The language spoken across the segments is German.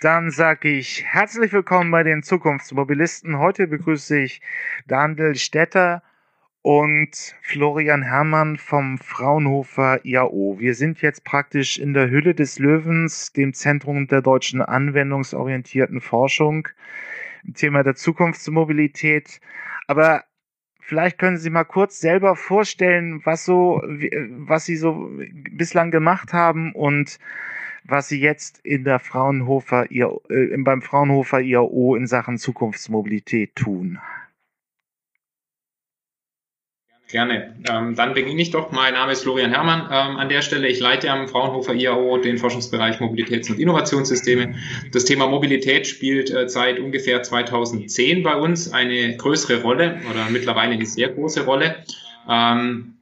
Dann sage ich herzlich willkommen bei den Zukunftsmobilisten. Heute begrüße ich Daniel Stetter und Florian Herrmann vom Fraunhofer IAO. Wir sind jetzt praktisch in der Hülle des Löwens, dem Zentrum der deutschen anwendungsorientierten Forschung, im Thema der Zukunftsmobilität. Aber vielleicht können Sie mal kurz selber vorstellen, was so, was Sie so bislang gemacht haben und was Sie jetzt in der Fraunhofer, äh, beim Fraunhofer IAO in Sachen Zukunftsmobilität tun. Gerne. Ähm, dann beginne ich doch. Mein Name ist Florian Herrmann ähm, an der Stelle. Ich leite am Fraunhofer IAO den Forschungsbereich Mobilitäts- und Innovationssysteme. Das Thema Mobilität spielt äh, seit ungefähr 2010 bei uns eine größere Rolle oder mittlerweile eine sehr große Rolle. Ähm,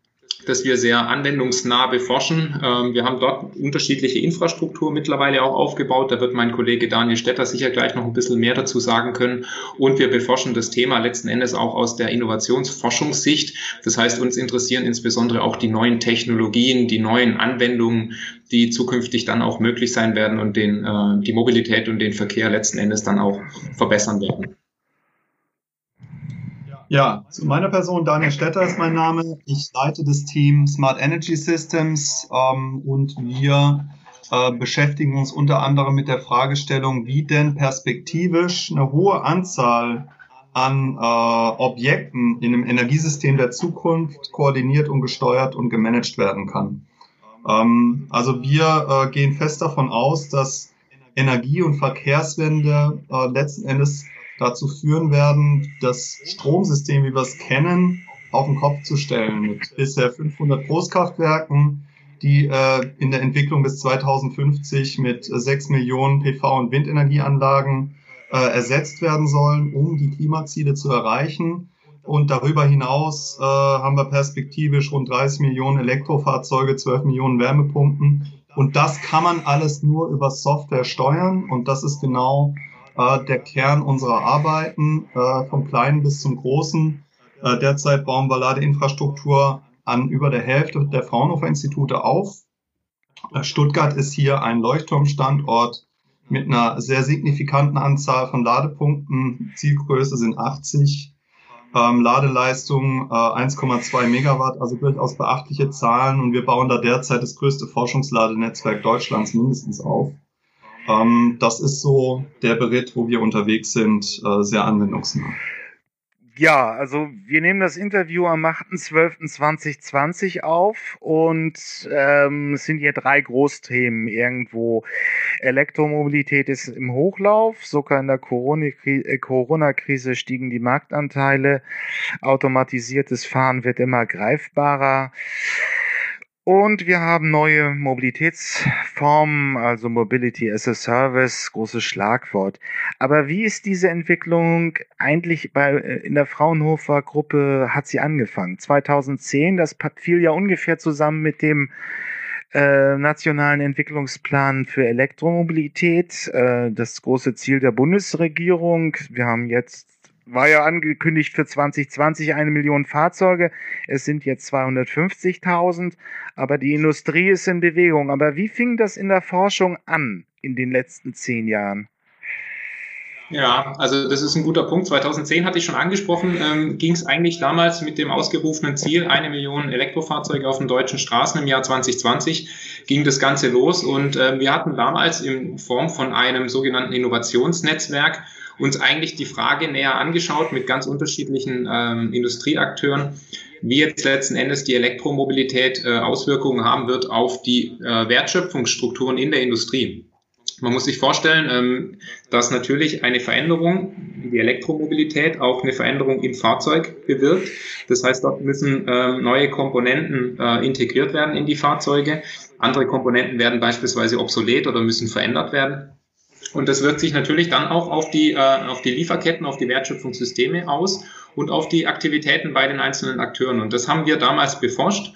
dass wir sehr anwendungsnah beforschen. Ähm, wir haben dort unterschiedliche Infrastruktur mittlerweile auch aufgebaut. Da wird mein Kollege Daniel Stetter sicher gleich noch ein bisschen mehr dazu sagen können. Und wir beforschen das Thema letzten Endes auch aus der Innovationsforschungssicht. Das heißt, uns interessieren insbesondere auch die neuen Technologien, die neuen Anwendungen, die zukünftig dann auch möglich sein werden und den, äh, die Mobilität und den Verkehr letzten Endes dann auch verbessern werden. Ja, zu meiner Person, Daniel Stetter ist mein Name. Ich leite das Team Smart Energy Systems ähm, und wir äh, beschäftigen uns unter anderem mit der Fragestellung, wie denn perspektivisch eine hohe Anzahl an äh, Objekten in einem Energiesystem der Zukunft koordiniert und gesteuert und gemanagt werden kann. Ähm, also wir äh, gehen fest davon aus, dass Energie- und Verkehrswende äh, letzten Endes dazu führen werden, das Stromsystem, wie wir es kennen, auf den Kopf zu stellen. Mit bisher 500 Großkraftwerken, die äh, in der Entwicklung bis 2050 mit 6 Millionen PV- und Windenergieanlagen äh, ersetzt werden sollen, um die Klimaziele zu erreichen. Und darüber hinaus äh, haben wir perspektivisch rund 30 Millionen Elektrofahrzeuge, 12 Millionen Wärmepumpen. Und das kann man alles nur über Software steuern. Und das ist genau äh, der Kern unserer Arbeiten, äh, vom Kleinen bis zum Großen. Äh, derzeit bauen wir Ladeinfrastruktur an über der Hälfte der Fraunhofer Institute auf. Äh, Stuttgart ist hier ein Leuchtturmstandort mit einer sehr signifikanten Anzahl von Ladepunkten. Zielgröße sind 80. Ähm, Ladeleistung äh, 1,2 Megawatt, also durchaus beachtliche Zahlen. Und wir bauen da derzeit das größte Forschungsladenetzwerk Deutschlands mindestens auf. Ähm, das ist so der Bericht, wo wir unterwegs sind, äh, sehr anwendungsnah. Ja, also wir nehmen das Interview am 8.12.2020 auf und ähm, es sind hier drei Großthemen irgendwo. Elektromobilität ist im Hochlauf, sogar in der äh, Corona-Krise stiegen die Marktanteile, automatisiertes Fahren wird immer greifbarer. Und wir haben neue Mobilitätsformen, also Mobility as a Service, großes Schlagwort. Aber wie ist diese Entwicklung eigentlich bei, äh, in der Fraunhofer Gruppe, hat sie angefangen? 2010, das fiel ja ungefähr zusammen mit dem äh, nationalen Entwicklungsplan für Elektromobilität, äh, das große Ziel der Bundesregierung. Wir haben jetzt war ja angekündigt für 2020 eine Million Fahrzeuge. Es sind jetzt 250.000, aber die Industrie ist in Bewegung. Aber wie fing das in der Forschung an in den letzten zehn Jahren? Ja, also das ist ein guter Punkt. 2010 hatte ich schon angesprochen, ähm, ging es eigentlich damals mit dem ausgerufenen Ziel, eine Million Elektrofahrzeuge auf den deutschen Straßen im Jahr 2020, ging das Ganze los und äh, wir hatten damals in Form von einem sogenannten Innovationsnetzwerk uns eigentlich die Frage näher angeschaut mit ganz unterschiedlichen ähm, Industrieakteuren, wie jetzt letzten Endes die Elektromobilität äh, Auswirkungen haben wird auf die äh, Wertschöpfungsstrukturen in der Industrie. Man muss sich vorstellen, ähm, dass natürlich eine Veränderung, die Elektromobilität, auch eine Veränderung im Fahrzeug bewirkt. Das heißt, dort müssen ähm, neue Komponenten äh, integriert werden in die Fahrzeuge. Andere Komponenten werden beispielsweise obsolet oder müssen verändert werden. Und das wirkt sich natürlich dann auch auf die, äh, auf die Lieferketten, auf die Wertschöpfungssysteme aus und auf die Aktivitäten bei den einzelnen Akteuren. Und das haben wir damals beforscht,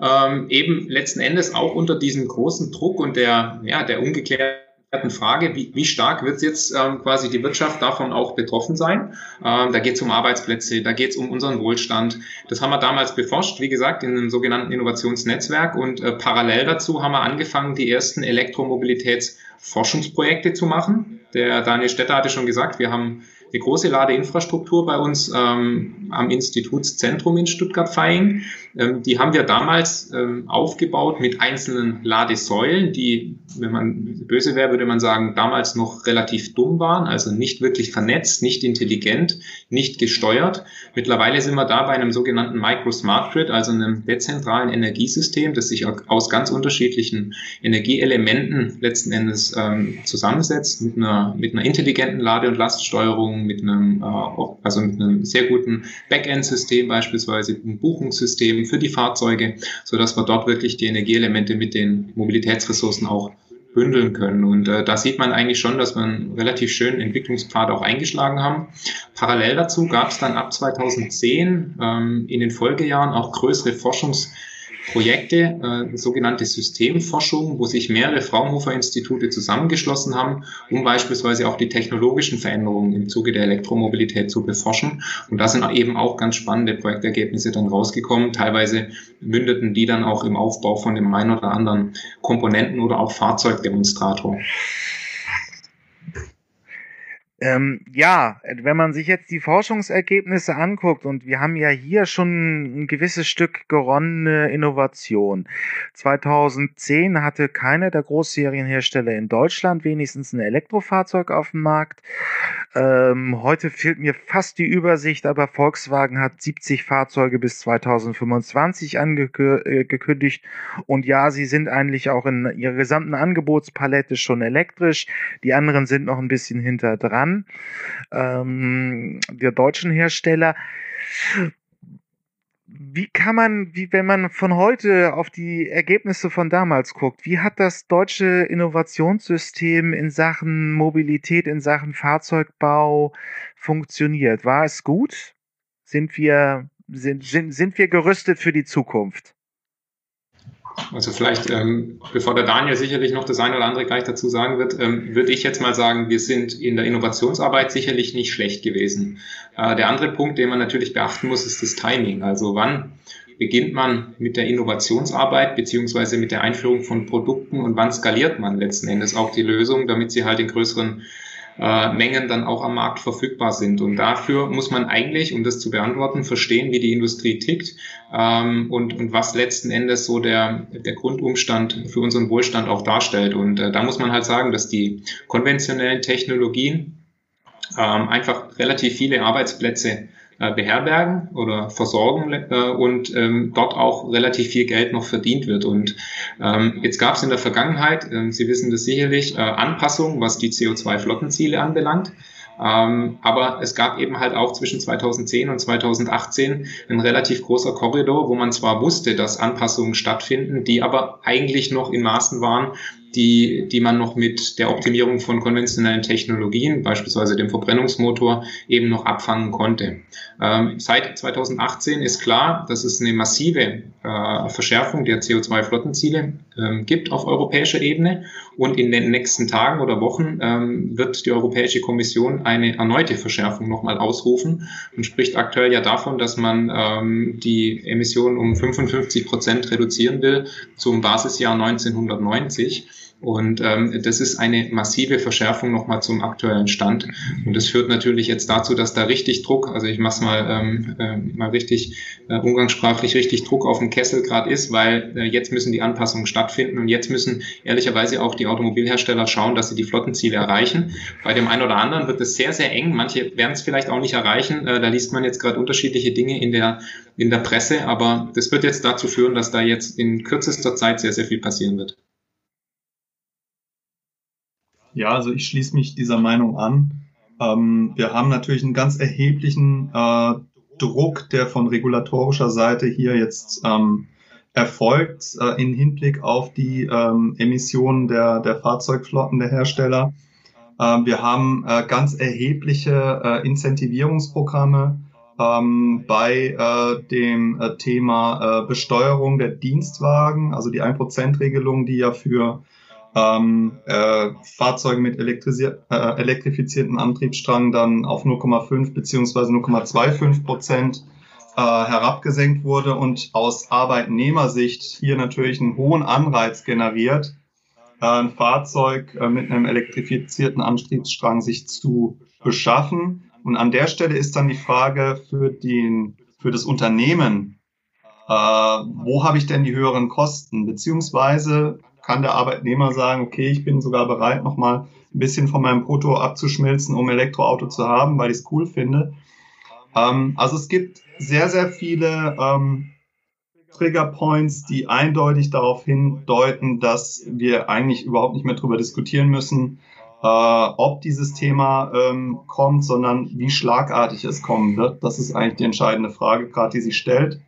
ähm, eben letzten Endes auch unter diesem großen Druck und der, ja, der ungeklärten Frage, wie, wie stark wird jetzt ähm, quasi die Wirtschaft davon auch betroffen sein. Ähm, da geht es um Arbeitsplätze, da geht es um unseren Wohlstand. Das haben wir damals beforscht, wie gesagt, in einem sogenannten Innovationsnetzwerk und äh, parallel dazu haben wir angefangen, die ersten Elektromobilitäts- Forschungsprojekte zu machen. Der Daniel Stetter hatte schon gesagt, wir haben eine große Ladeinfrastruktur bei uns ähm, am Institutszentrum in Stuttgart-Vaihing. Ähm, die haben wir damals ähm, aufgebaut mit einzelnen Ladesäulen, die, wenn man böse wäre, würde man sagen, damals noch relativ dumm waren, also nicht wirklich vernetzt, nicht intelligent, nicht gesteuert. Mittlerweile sind wir da bei einem sogenannten Micro Smart Grid, also einem dezentralen Energiesystem, das sich aus ganz unterschiedlichen Energieelementen letzten Endes ähm, zusammensetzt, mit einer, mit einer intelligenten Lade- und Laststeuerung, mit einem, äh, also mit einem sehr guten Backend-System beispielsweise, ein Buchungssystem für die Fahrzeuge, so dass wir dort wirklich die Energieelemente mit den Mobilitätsressourcen auch bündeln können. Und äh, da sieht man eigentlich schon, dass wir einen relativ schönen Entwicklungspfad auch eingeschlagen haben. Parallel dazu gab es dann ab 2010 ähm, in den Folgejahren auch größere Forschungs- Projekte, äh, sogenannte Systemforschung, wo sich mehrere Fraunhofer-Institute zusammengeschlossen haben, um beispielsweise auch die technologischen Veränderungen im Zuge der Elektromobilität zu beforschen. Und da sind eben auch ganz spannende Projektergebnisse dann rausgekommen. Teilweise mündeten die dann auch im Aufbau von dem einen oder anderen Komponenten oder auch Fahrzeugdemonstrator. Ähm, ja, wenn man sich jetzt die Forschungsergebnisse anguckt und wir haben ja hier schon ein gewisses Stück geronnene Innovation. 2010 hatte keiner der Großserienhersteller in Deutschland wenigstens ein Elektrofahrzeug auf dem Markt. Ähm, heute fehlt mir fast die Übersicht, aber Volkswagen hat 70 Fahrzeuge bis 2025 angekündigt. Äh, und ja, sie sind eigentlich auch in ihrer gesamten Angebotspalette schon elektrisch. Die anderen sind noch ein bisschen hinter dran an, ähm, der deutschen Hersteller. Wie kann man, wie wenn man von heute auf die Ergebnisse von damals guckt, wie hat das deutsche Innovationssystem in Sachen Mobilität, in Sachen Fahrzeugbau funktioniert? War es gut? Sind wir, sind, sind, sind wir gerüstet für die Zukunft? Also vielleicht, ähm, bevor der Daniel sicherlich noch das eine oder andere gleich dazu sagen wird, ähm, würde ich jetzt mal sagen, wir sind in der Innovationsarbeit sicherlich nicht schlecht gewesen. Äh, der andere Punkt, den man natürlich beachten muss, ist das Timing. Also wann beginnt man mit der Innovationsarbeit beziehungsweise mit der Einführung von Produkten und wann skaliert man letzten Endes auch die Lösung, damit sie halt in größeren äh, Mengen dann auch am Markt verfügbar sind. Und dafür muss man eigentlich, um das zu beantworten, verstehen, wie die Industrie tickt ähm, und, und was letzten Endes so der, der Grundumstand für unseren Wohlstand auch darstellt. Und äh, da muss man halt sagen, dass die konventionellen Technologien ähm, einfach relativ viele Arbeitsplätze beherbergen oder versorgen äh, und ähm, dort auch relativ viel Geld noch verdient wird. Und ähm, jetzt gab es in der Vergangenheit, äh, Sie wissen das sicherlich, äh, Anpassungen, was die CO2-Flottenziele anbelangt. Ähm, aber es gab eben halt auch zwischen 2010 und 2018 ein relativ großer Korridor, wo man zwar wusste, dass Anpassungen stattfinden, die aber eigentlich noch in Maßen waren, die, die man noch mit der Optimierung von konventionellen Technologien, beispielsweise dem Verbrennungsmotor, eben noch abfangen konnte. Ähm, seit 2018 ist klar, dass es eine massive äh, Verschärfung der CO2-Flottenziele ähm, gibt auf europäischer Ebene und in den nächsten Tagen oder Wochen ähm, wird die Europäische Kommission eine erneute Verschärfung nochmal ausrufen und spricht aktuell ja davon, dass man ähm, die Emissionen um 55 Prozent reduzieren will zum Basisjahr 1990. Und ähm, das ist eine massive Verschärfung nochmal zum aktuellen Stand. Und das führt natürlich jetzt dazu, dass da richtig Druck, also ich mach's mal, ähm, äh, mal richtig äh, umgangssprachlich richtig Druck auf dem Kessel gerade ist, weil äh, jetzt müssen die Anpassungen stattfinden und jetzt müssen ehrlicherweise auch die Automobilhersteller schauen, dass sie die Flottenziele erreichen. Bei dem einen oder anderen wird es sehr, sehr eng. Manche werden es vielleicht auch nicht erreichen. Äh, da liest man jetzt gerade unterschiedliche Dinge in der, in der Presse, aber das wird jetzt dazu führen, dass da jetzt in kürzester Zeit sehr, sehr viel passieren wird. Ja, also ich schließe mich dieser Meinung an. Ähm, wir haben natürlich einen ganz erheblichen äh, Druck, der von regulatorischer Seite hier jetzt ähm, erfolgt, äh, in Hinblick auf die ähm, Emissionen der, der Fahrzeugflotten der Hersteller. Äh, wir haben äh, ganz erhebliche äh, Incentivierungsprogramme ähm, bei äh, dem äh, Thema äh, Besteuerung der Dienstwagen, also die 1%-Regelung, die ja für ähm, äh, Fahrzeuge mit äh, elektrifizierten Antriebsstrang dann auf 0,5 beziehungsweise 0,25 Prozent äh, herabgesenkt wurde und aus Arbeitnehmersicht hier natürlich einen hohen Anreiz generiert, äh, ein Fahrzeug äh, mit einem elektrifizierten Antriebsstrang sich zu beschaffen. Und an der Stelle ist dann die Frage für, den, für das Unternehmen, äh, wo habe ich denn die höheren Kosten? Beziehungsweise kann der Arbeitnehmer sagen, okay, ich bin sogar bereit, nochmal ein bisschen von meinem Brutto abzuschmilzen, um Elektroauto zu haben, weil ich es cool finde. Ähm, also es gibt sehr, sehr viele ähm, Trigger Points, die eindeutig darauf hindeuten, dass wir eigentlich überhaupt nicht mehr darüber diskutieren müssen, äh, ob dieses Thema ähm, kommt, sondern wie schlagartig es kommen wird. Das ist eigentlich die entscheidende Frage, gerade die sich stellt.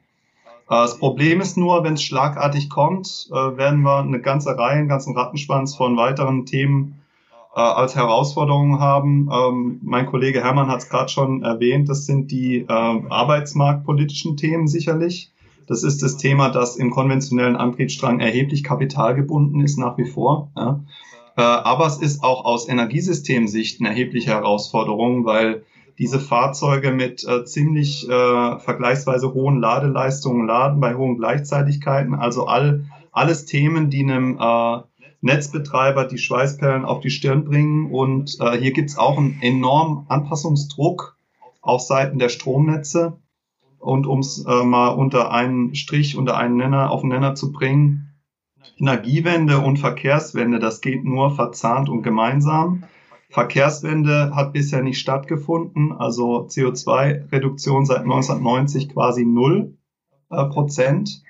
Äh, das Problem ist nur, wenn es schlagartig kommt, äh, werden wir eine ganze Reihe, einen ganzen Rattenschwanz von weiteren Themen äh, als Herausforderungen haben. Ähm, mein Kollege Hermann hat es gerade schon erwähnt, das sind die arbeitsmarktpolitischen Themen sicherlich. Das ist das Thema, dass im konventionellen Antriebsstrang erheblich Kapital gebunden ist nach wie vor. Aber es ist auch aus Energiesystemsicht eine erhebliche Herausforderung, weil diese Fahrzeuge mit äh, ziemlich äh, vergleichsweise hohen Ladeleistungen laden bei hohen Gleichzeitigkeiten. Also all, alles Themen, die einem äh, Netzbetreiber die Schweißperlen auf die Stirn bringen. Und äh, hier gibt es auch einen enormen Anpassungsdruck auf Seiten der Stromnetze. Und um es äh, mal unter einen Strich, unter einen Nenner, auf den Nenner zu bringen, Energiewende und Verkehrswende, das geht nur verzahnt und gemeinsam. Verkehrswende hat bisher nicht stattgefunden, also CO2-Reduktion seit 1990 quasi null äh, Prozent.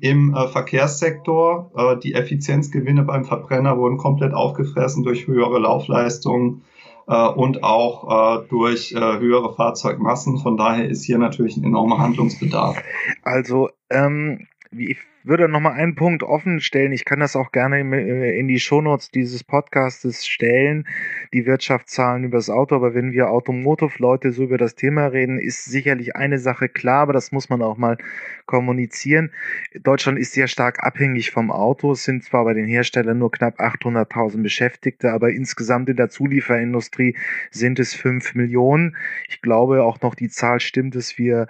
Im äh, Verkehrssektor, äh, die Effizienzgewinne beim Verbrenner wurden komplett aufgefressen durch höhere Laufleistungen, äh, und auch äh, durch äh, höhere Fahrzeugmassen. Von daher ist hier natürlich ein enormer Handlungsbedarf. Also ähm, ich würde noch mal einen Punkt offen stellen. Ich kann das auch gerne äh, in die Shownotes dieses Podcastes stellen, die Wirtschaftszahlen über das Auto. Aber wenn wir Automotive-Leute so über das Thema reden, ist sicherlich eine Sache klar, aber das muss man auch mal kommunizieren. Deutschland ist sehr stark abhängig vom Auto. Es sind zwar bei den Herstellern nur knapp 800.000 Beschäftigte, aber insgesamt in der Zulieferindustrie sind es 5 Millionen. Ich glaube auch noch die Zahl stimmt, dass wir,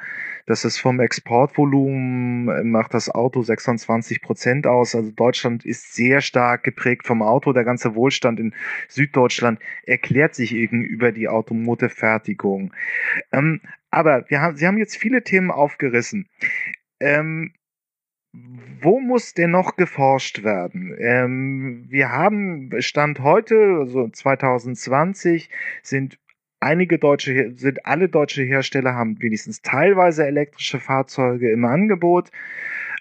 dass es vom Exportvolumen äh, macht das Auto 26 Prozent aus. Also Deutschland ist sehr stark geprägt vom Auto. Der ganze Wohlstand in Süddeutschland erklärt sich eben über die Automotive-Fertigung. Ähm, aber wir haben, Sie haben jetzt viele Themen aufgerissen. Ähm, wo muss denn noch geforscht werden? Ähm, wir haben Stand heute, also 2020, sind einige deutsche, sind alle deutsche Hersteller haben wenigstens teilweise elektrische Fahrzeuge im Angebot.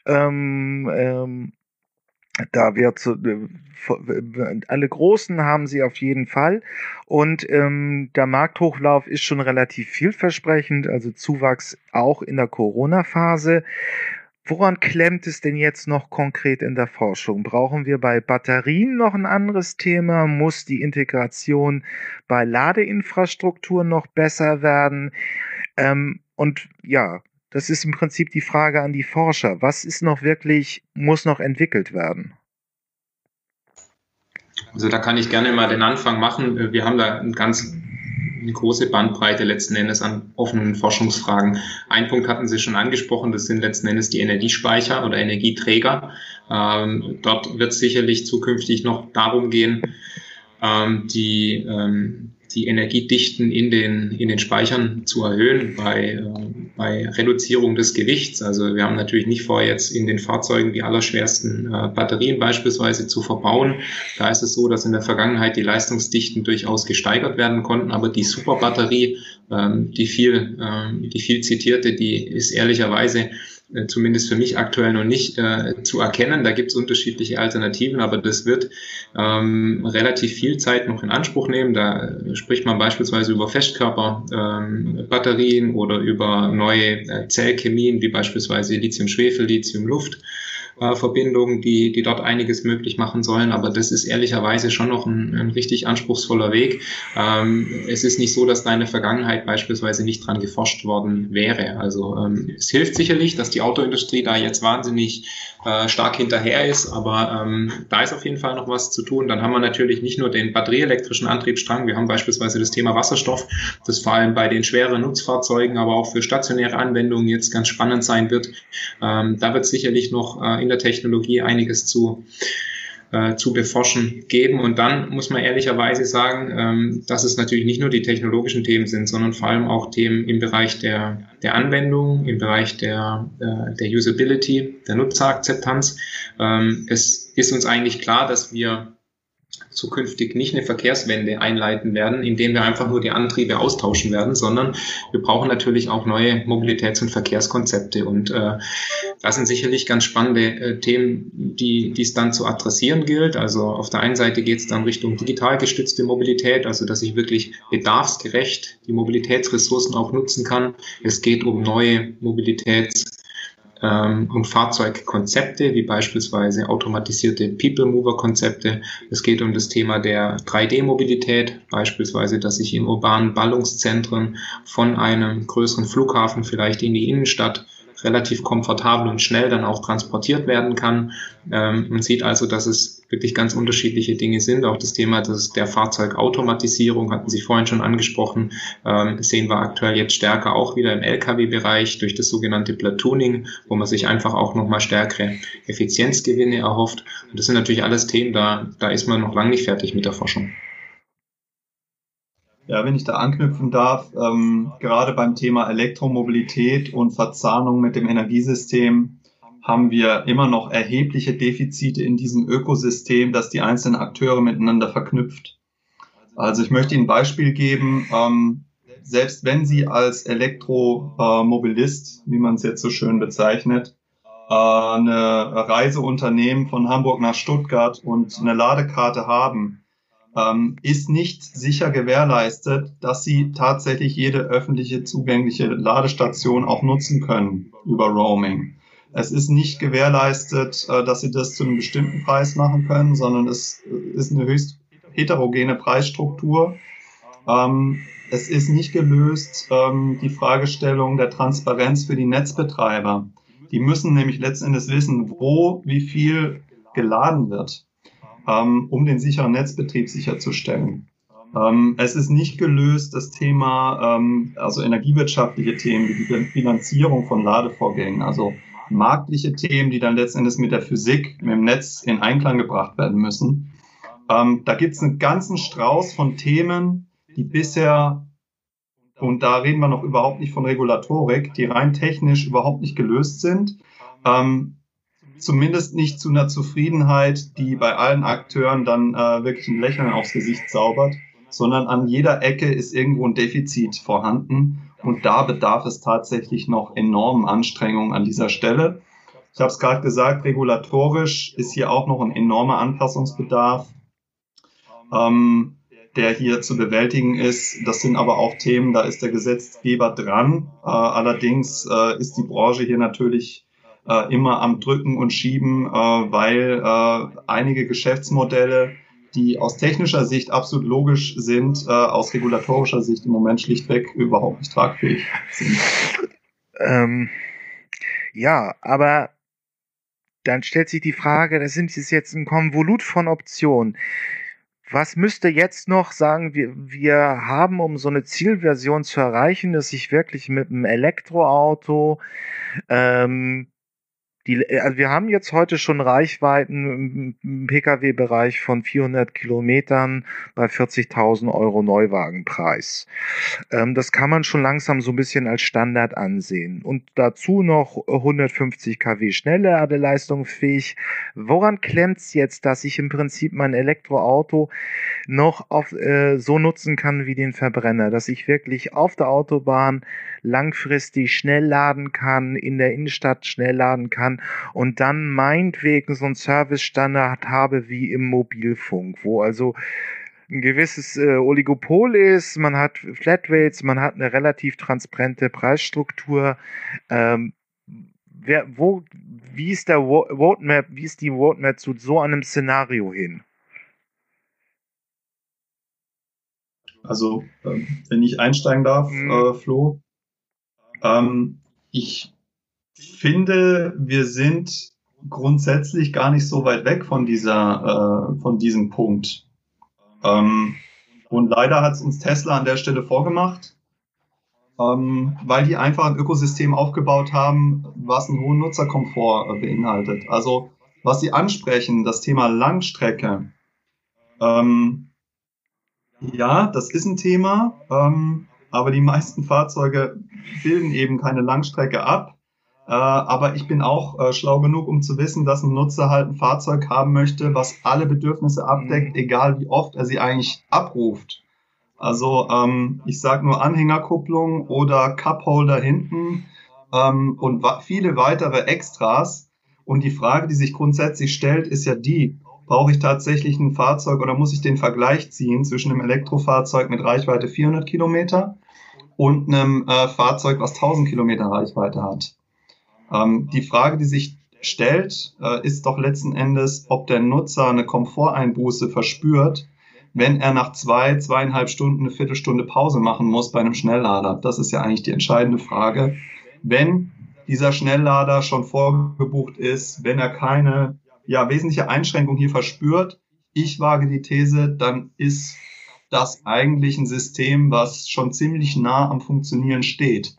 Ähm, ähm, da wird äh, alle Großen haben sie auf jeden Fall. Und ähm, der Markthochlauf ist schon relativ vielversprechend, also Zuwachs auch in der Corona-Phase. Woran klemmt es denn jetzt noch konkret in der Forschung? Brauchen wir bei Batterien noch ein anderes Thema? Muss die Integration bei Ladeinfrastruktur noch besser werden? Ähm, und ja, das ist im Prinzip die Frage an die Forscher. Was ist noch wirklich, muss noch entwickelt werden? Also da kann ich gerne mal den Anfang machen. Wir haben da ein ganz eine große Bandbreite letzten Endes an offenen Forschungsfragen. Ein Punkt hatten Sie schon angesprochen, das sind letzten Endes die Energiespeicher oder Energieträger. Ähm, dort wird es sicherlich zukünftig noch darum gehen, ähm, die ähm, die Energiedichten in den, in den Speichern zu erhöhen bei, äh, bei Reduzierung des Gewichts. Also wir haben natürlich nicht vor, jetzt in den Fahrzeugen die allerschwersten äh, Batterien beispielsweise zu verbauen. Da ist es so, dass in der Vergangenheit die Leistungsdichten durchaus gesteigert werden konnten, aber die Superbatterie, ähm, die viel, ähm, die viel zitierte, die ist ehrlicherweise zumindest für mich aktuell noch nicht äh, zu erkennen. Da gibt es unterschiedliche Alternativen, aber das wird ähm, relativ viel Zeit noch in Anspruch nehmen. Da spricht man beispielsweise über Festkörperbatterien ähm, oder über neue äh, Zellchemien, wie beispielsweise Lithium-Schwefel, Lithium-Luft. Verbindungen, die, die dort einiges möglich machen sollen. Aber das ist ehrlicherweise schon noch ein, ein richtig anspruchsvoller Weg. Ähm, es ist nicht so, dass da in der Vergangenheit beispielsweise nicht dran geforscht worden wäre. Also ähm, es hilft sicherlich, dass die Autoindustrie da jetzt wahnsinnig äh, stark hinterher ist, aber ähm, da ist auf jeden Fall noch was zu tun. Dann haben wir natürlich nicht nur den batterieelektrischen Antriebsstrang, wir haben beispielsweise das Thema Wasserstoff, das vor allem bei den schweren Nutzfahrzeugen, aber auch für stationäre Anwendungen jetzt ganz spannend sein wird. Ähm, da wird sicherlich noch äh, in der Technologie einiges zu äh, zu beforschen geben. Und dann muss man ehrlicherweise sagen, ähm, dass es natürlich nicht nur die technologischen Themen sind, sondern vor allem auch Themen im Bereich der, der Anwendung, im Bereich der, äh, der Usability, der Nutzerakzeptanz. Ähm, es ist uns eigentlich klar, dass wir zukünftig nicht eine Verkehrswende einleiten werden, indem wir einfach nur die Antriebe austauschen werden, sondern wir brauchen natürlich auch neue Mobilitäts- und Verkehrskonzepte. Und äh, das sind sicherlich ganz spannende äh, Themen, die, es dann zu adressieren gilt. Also auf der einen Seite geht es dann Richtung digital gestützte Mobilität, also dass ich wirklich bedarfsgerecht die Mobilitätsressourcen auch nutzen kann. Es geht um neue Mobilitäts- ähm, und Fahrzeugkonzepte, wie beispielsweise automatisierte People-Mover-Konzepte. Es geht um das Thema der 3D-Mobilität, beispielsweise, dass ich in urbanen Ballungszentren von einem größeren Flughafen vielleicht in die Innenstadt relativ komfortabel und schnell dann auch transportiert werden kann. Ähm, man sieht also, dass es wirklich ganz unterschiedliche Dinge sind. Auch das Thema des, der Fahrzeugautomatisierung hatten Sie vorhin schon angesprochen, ähm, sehen wir aktuell jetzt stärker auch wieder im Lkw-Bereich durch das sogenannte Platooning, wo man sich einfach auch nochmal stärkere Effizienzgewinne erhofft. Und das sind natürlich alles Themen, da, da ist man noch lange nicht fertig mit der Forschung. Ja, wenn ich da anknüpfen darf, ähm, gerade beim Thema Elektromobilität und Verzahnung mit dem Energiesystem haben wir immer noch erhebliche Defizite in diesem Ökosystem, das die einzelnen Akteure miteinander verknüpft. Also ich möchte Ihnen ein Beispiel geben. Ähm, selbst wenn Sie als Elektromobilist, wie man es jetzt so schön bezeichnet, äh, eine Reise unternehmen von Hamburg nach Stuttgart und eine Ladekarte haben, ist nicht sicher gewährleistet, dass sie tatsächlich jede öffentliche zugängliche Ladestation auch nutzen können über Roaming. Es ist nicht gewährleistet, äh, dass sie das zu einem bestimmten Preis machen können, sondern es ist eine höchst heterogene Preisstruktur. Ähm, es ist nicht gelöst ähm, die Fragestellung der Transparenz für die Netzbetreiber. Die müssen nämlich letzten Endes wissen, wo wie viel geladen wird ähm, um den sicheren Netzbetrieb sicherzustellen. Ähm, es ist nicht gelöst, das Thema, ähm, also energiewirtschaftliche Themen, wie die Finanzierung von Ladevorgängen, also marktliche Themen, die dann letztendlich mit der Physik, mit dem Netz in Einklang gebracht werden müssen. Ähm, da gibt es einen ganzen Strauß von Themen, die bisher, und da reden wir noch überhaupt nicht von Regulatorik, die rein technisch überhaupt nicht gelöst sind. Ähm, zumindest nicht zu einer Zufriedenheit, die bei allen Akteuren dann äh, wirklich ein Lächeln aufs Gesicht zaubert, sondern an jeder Ecke ist irgendwo ein Defizit vorhanden und da bedarf es tatsächlich noch enormen Anstrengungen an dieser Stelle. Ich habe es gerade gesagt, regulatorisch ist hier auch noch ein enormer Anpassungsbedarf, ähm, der hier zu bewältigen ist. Das sind aber auch Themen, da ist der Gesetzgeber dran. Äh, allerdings äh, ist die Branche hier natürlich äh, immer am Drücken und Schieben, äh, weil äh, einige Geschäftsmodelle, die aus technischer Sicht absolut logisch sind, äh, aus regulatorischer Sicht im Moment schlichtweg überhaupt nicht tragfähig sind. Ähm, ja, aber dann stellt sich die Frage, das sind jetzt ein Konvolut von Optionen. Was müsste jetzt noch sagen, wir, wir haben, um so eine Zielversion zu erreichen, dass ich wirklich mit einem Elektroauto ähm, die, äh, also wir haben jetzt heute schon Reichweiten im Pkw-Bereich von 400 Kilometern bei 40.000 Euro Neuwagenpreis. Ähm, das kann man schon langsam so ein bisschen als Standard ansehen. Und dazu noch 150 kW Schnellladeleistung fähig. Woran klemmt's jetzt, dass ich im Prinzip mein Elektroauto noch auf, äh, so nutzen kann wie den Verbrenner, dass ich wirklich auf der Autobahn langfristig schnell laden kann, in der Innenstadt schnell laden kann und dann meinetwegen so ein Service-Standard habe wie im Mobilfunk, wo also ein gewisses äh, Oligopol ist, man hat Flatrates, man hat eine relativ transparente Preisstruktur. Ähm, wer, wo, wie ist der Roadmap, wie ist die Roadmap zu so einem Szenario hin? Also, ähm, wenn ich einsteigen darf, mhm. äh, Flo, ähm, ich finde, wir sind grundsätzlich gar nicht so weit weg von dieser, äh, von diesem Punkt. Ähm, und leider hat es uns Tesla an der Stelle vorgemacht, ähm, weil die einfach ein Ökosystem aufgebaut haben, was einen hohen Nutzerkomfort äh, beinhaltet. Also was Sie ansprechen, das Thema Langstrecke. Ähm, ja, das ist ein Thema, ähm, aber die meisten Fahrzeuge bilden eben keine Langstrecke ab. Äh, aber ich bin auch äh, schlau genug, um zu wissen, dass ein Nutzer halt ein Fahrzeug haben möchte, was alle Bedürfnisse abdeckt, mhm. egal wie oft er sie eigentlich abruft. Also ähm, ich sage nur Anhängerkupplung oder Cupholder hinten ähm, und viele weitere Extras. Und die Frage, die sich grundsätzlich stellt, ist ja die, brauche ich tatsächlich ein Fahrzeug oder muss ich den Vergleich ziehen zwischen einem Elektrofahrzeug mit Reichweite 400 Kilometer und einem äh, Fahrzeug, was 1000 Kilometer Reichweite hat? Ähm, die Frage, die sich stellt, äh, ist doch letzten Endes, ob der Nutzer eine Komforteinbuße verspürt, wenn er nach zwei, zweieinhalb Stunden eine Viertelstunde Pause machen muss bei einem Schnelllader. Das ist ja eigentlich die entscheidende Frage. Wenn dieser Schnelllader schon vorgebucht ist, wenn er keine ja, wesentliche Einschränkung hier verspürt, ich wage die These, dann ist das eigentlich ein System, was schon ziemlich nah am Funktionieren steht.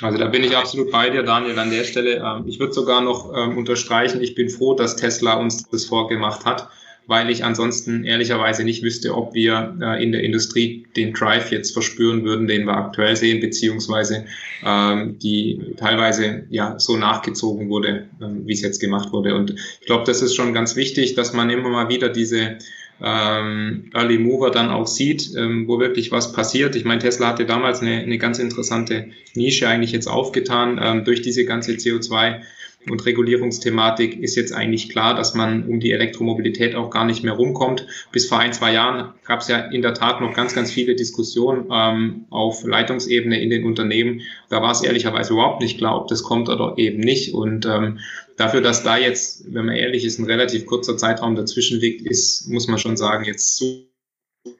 Also da bin ich absolut bei dir, Daniel, an der Stelle. Ähm, ich würde sogar noch ähm, unterstreichen, ich bin froh, dass Tesla uns das vorgemacht hat, weil ich ansonsten ehrlicherweise nicht wüsste, ob wir äh, in der Industrie den Drive jetzt verspüren würden, den wir aktuell sehen, beziehungsweise ähm, die teilweise ja so nachgezogen wurde, wie es jetzt gemacht wurde. Und ich glaube, das ist schon ganz wichtig, dass man immer mal wieder diese ähm, Early Mover dann auch sieht, ähm, wo wirklich was passiert. Ich meine, Tesla hatte damals eine, eine ganz interessante Nische eigentlich jetzt aufgetan ähm, durch diese ganze CO2 und Regulierungsthematik ist jetzt eigentlich klar, dass man um die Elektromobilität auch gar nicht mehr rumkommt. Bis vor ein, zwei Jahren gab es ja in der Tat noch ganz, ganz viele Diskussionen ähm, auf Leitungsebene in den Unternehmen. Da war es ehrlicherweise überhaupt nicht klar, ob das kommt oder eben nicht. Und ähm, dafür, dass da jetzt, wenn man ehrlich ist, ein relativ kurzer Zeitraum dazwischen liegt, ist, muss man schon sagen, jetzt so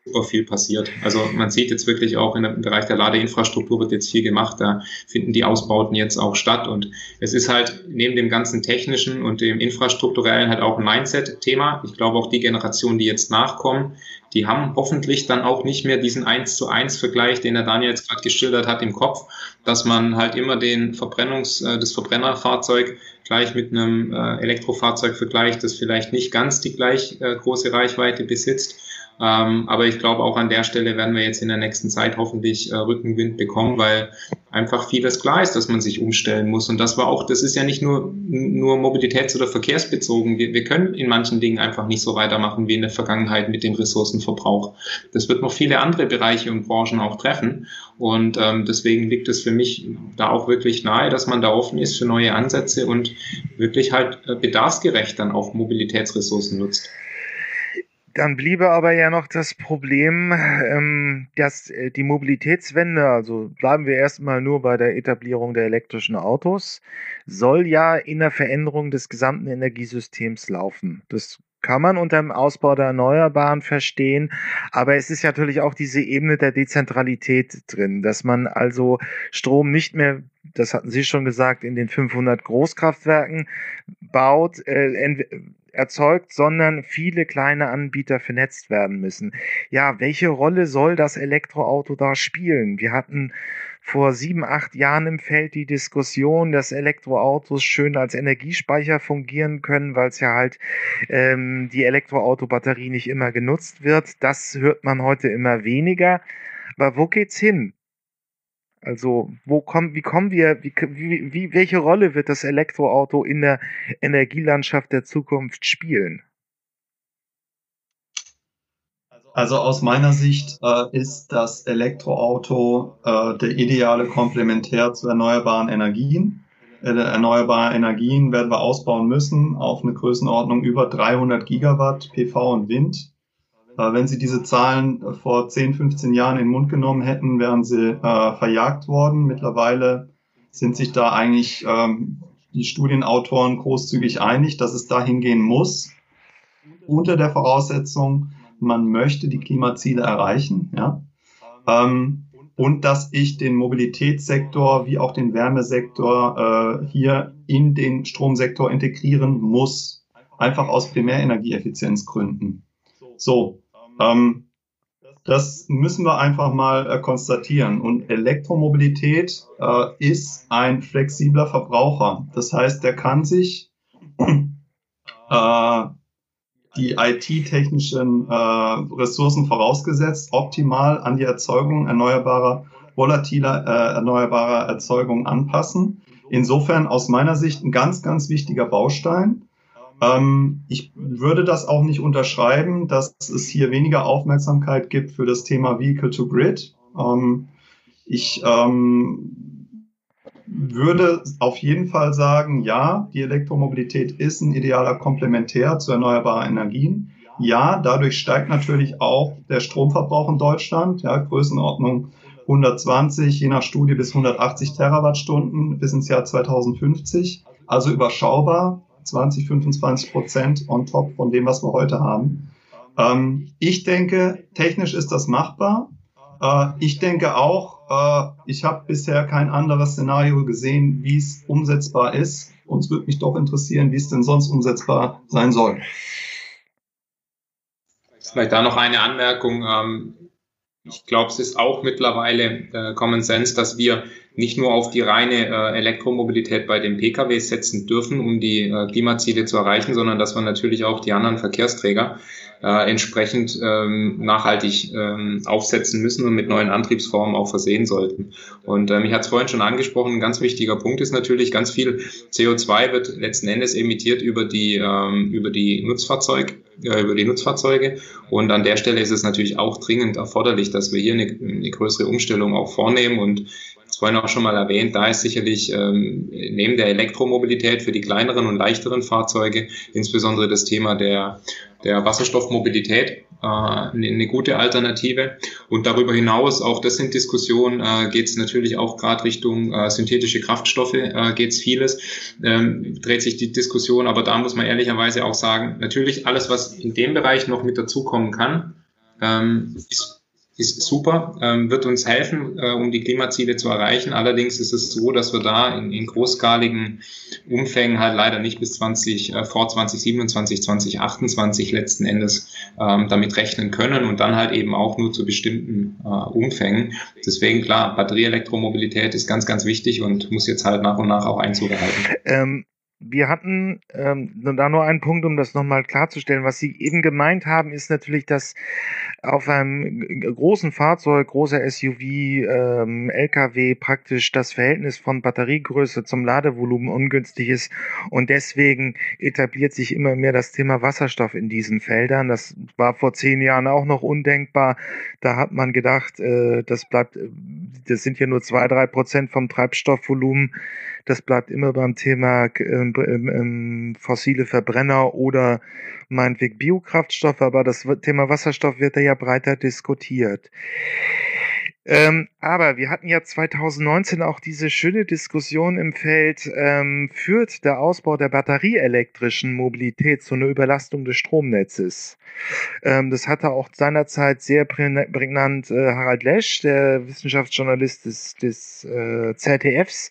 super viel passiert. Also man sieht jetzt wirklich auch im Bereich der Ladeinfrastruktur wird jetzt viel gemacht. Da finden die Ausbauten jetzt auch statt. Und es ist halt neben dem ganzen technischen und dem infrastrukturellen halt auch ein Mindset-Thema. Ich glaube auch die Generationen, die jetzt nachkommen, die haben hoffentlich dann auch nicht mehr diesen 1 zu 1 Vergleich, den der Daniel jetzt gerade geschildert hat, im Kopf, dass man halt immer den Verbrennungs, äh, das Verbrennerfahrzeug gleich mit einem äh, Elektrofahrzeug vergleicht, das vielleicht nicht ganz die gleich äh, große Reichweite besitzt. Ähm, aber ich glaube, auch an der Stelle werden wir jetzt in der nächsten Zeit hoffentlich äh, Rückenwind bekommen, weil einfach vieles klar ist, dass man sich umstellen muss. Und das war auch, das ist ja nicht nur, nur mobilitäts- oder verkehrsbezogen. Wir, wir können in manchen Dingen einfach nicht so weitermachen wie in der Vergangenheit mit dem Ressourcenverbrauch. Das wird noch viele andere Bereiche und Branchen auch treffen. Und ähm, deswegen liegt es für mich da auch wirklich nahe, dass man da offen ist für neue Ansätze und wirklich halt äh, bedarfsgerecht dann auch Mobilitätsressourcen nutzt. Dann bliebe aber ja noch das Problem, ähm, dass äh, die Mobilitätswende, also bleiben wir erstmal nur bei der Etablierung der elektrischen Autos, soll ja in der Veränderung des gesamten Energiesystems laufen. Das kann man unter dem Ausbau der Erneuerbaren verstehen, aber es ist natürlich auch diese Ebene der Dezentralität drin, dass man also Strom nicht mehr, das hatten Sie schon gesagt, in den 500 Großkraftwerken baut, äh, erzeugt, sondern viele kleine Anbieter vernetzt werden müssen. Ja, welche Rolle soll das Elektroauto da spielen? Wir hatten vor sieben, acht Jahren im Feld die Diskussion, dass Elektroautos schön als Energiespeicher fungieren können, weil es ja halt ähm, die Elektroautobatterie nicht immer genutzt wird. Das hört man heute immer weniger. Aber wo geht's hin? Also, wo kommen, wie kommen wir, wie, wie, welche Rolle wird das Elektroauto in der Energielandschaft der Zukunft spielen? Also aus meiner Sicht äh, ist das Elektroauto äh, der ideale Komplementär zu erneuerbaren Energien. Äh, erneuerbare Energien werden wir ausbauen müssen auf eine Größenordnung über 300 Gigawatt PV und Wind. Äh, wenn Sie diese Zahlen äh, vor 10, 15 Jahren in den Mund genommen hätten, wären sie äh, verjagt worden. Mittlerweile sind sich da eigentlich ähm, die Studienautoren großzügig einig, dass es dahin gehen muss, unter der Voraussetzung, man möchte die Klimaziele erreichen. Ja? Ähm, und dass ich den Mobilitätssektor wie auch den Wärmesektor äh, hier in den Stromsektor integrieren muss, einfach aus Primärenergieeffizienzgründen. So, ähm, Das müssen wir einfach mal äh, konstatieren. Und Elektromobilität äh, ist ein flexibler Verbraucher. Das heißt, der kann sich äh, die IT-technischen äh, Ressourcen vorausgesetzt optimal an die Erzeugung erneuerbarer, volatiler äh, erneuerbarer Erzeugung anpassen. Insofern aus meiner Sicht ein ganz, ganz wichtiger Baustein. Ähm, ich würde das auch nicht unterschreiben, dass es hier weniger Aufmerksamkeit gibt für das Thema Vehicle to Grid. Ähm, ich ähm, würde auf jeden Fall sagen, ja, die Elektromobilität ist ein idealer Komplementär zu erneuerbaren Energien. Ja, dadurch steigt natürlich auch der Stromverbrauch in Deutschland, ja, Größenordnung 120, je nach Studie bis 180 Terawattstunden bis ins Jahr 2050. Also überschaubar. 20, 25 Prozent on top von dem, was wir heute haben. Ähm, ich denke, technisch ist das machbar. Äh, ich denke auch, äh, ich habe bisher kein anderes Szenario gesehen, wie es umsetzbar ist. Uns würde mich doch interessieren, wie es denn sonst umsetzbar sein soll. Vielleicht da noch eine Anmerkung. Ähm, ich glaube, es ist auch mittlerweile äh, Common Sense, dass wir nicht nur auf die reine äh, Elektromobilität bei den Pkw setzen dürfen, um die äh, Klimaziele zu erreichen, sondern dass wir natürlich auch die anderen Verkehrsträger äh, entsprechend ähm, nachhaltig ähm, aufsetzen müssen und mit neuen Antriebsformen auch versehen sollten. Und ähm, ich hatte es vorhin schon angesprochen, ein ganz wichtiger Punkt ist natürlich, ganz viel CO2 wird letzten Endes emittiert über die, ähm, über die Nutzfahrzeug, äh, über die Nutzfahrzeuge. Und an der Stelle ist es natürlich auch dringend erforderlich, dass wir hier eine, eine größere Umstellung auch vornehmen und das vorhin auch schon mal erwähnt, da ist sicherlich ähm, neben der Elektromobilität für die kleineren und leichteren Fahrzeuge insbesondere das Thema der, der Wasserstoffmobilität äh, eine, eine gute Alternative. Und darüber hinaus, auch das sind Diskussionen, äh, geht es natürlich auch gerade Richtung äh, synthetische Kraftstoffe, äh, geht es vieles, ähm, dreht sich die Diskussion, aber da muss man ehrlicherweise auch sagen, natürlich alles, was in dem Bereich noch mit dazukommen kann, ähm, ist ist super, ähm, wird uns helfen, äh, um die Klimaziele zu erreichen. Allerdings ist es so, dass wir da in, in großskaligen Umfängen halt leider nicht bis 20, äh, vor 2027, 2028 letzten Endes ähm, damit rechnen können und dann halt eben auch nur zu bestimmten äh, Umfängen. Deswegen klar, Batterieelektromobilität ist ganz, ganz wichtig und muss jetzt halt nach und nach auch Einzug erhalten. Ähm wir hatten ähm, da nur einen Punkt, um das nochmal klarzustellen. Was Sie eben gemeint haben, ist natürlich, dass auf einem großen Fahrzeug, großer SUV, ähm, LKW praktisch das Verhältnis von Batteriegröße zum Ladevolumen ungünstig ist und deswegen etabliert sich immer mehr das Thema Wasserstoff in diesen Feldern. Das war vor zehn Jahren auch noch undenkbar. Da hat man gedacht, äh, das bleibt, das sind ja nur zwei, drei Prozent vom Treibstoffvolumen. Das bleibt immer beim Thema äh, ähm, fossile Verbrenner oder meinetwegen Biokraftstoffe, aber das Thema Wasserstoff wird da ja breiter diskutiert. Ähm, aber wir hatten ja 2019 auch diese schöne Diskussion im Feld, ähm, führt der Ausbau der batterieelektrischen Mobilität zu einer Überlastung des Stromnetzes? Ähm, das hatte auch seinerzeit sehr prägnant äh, Harald Lesch, der Wissenschaftsjournalist des, des äh, ZDFs,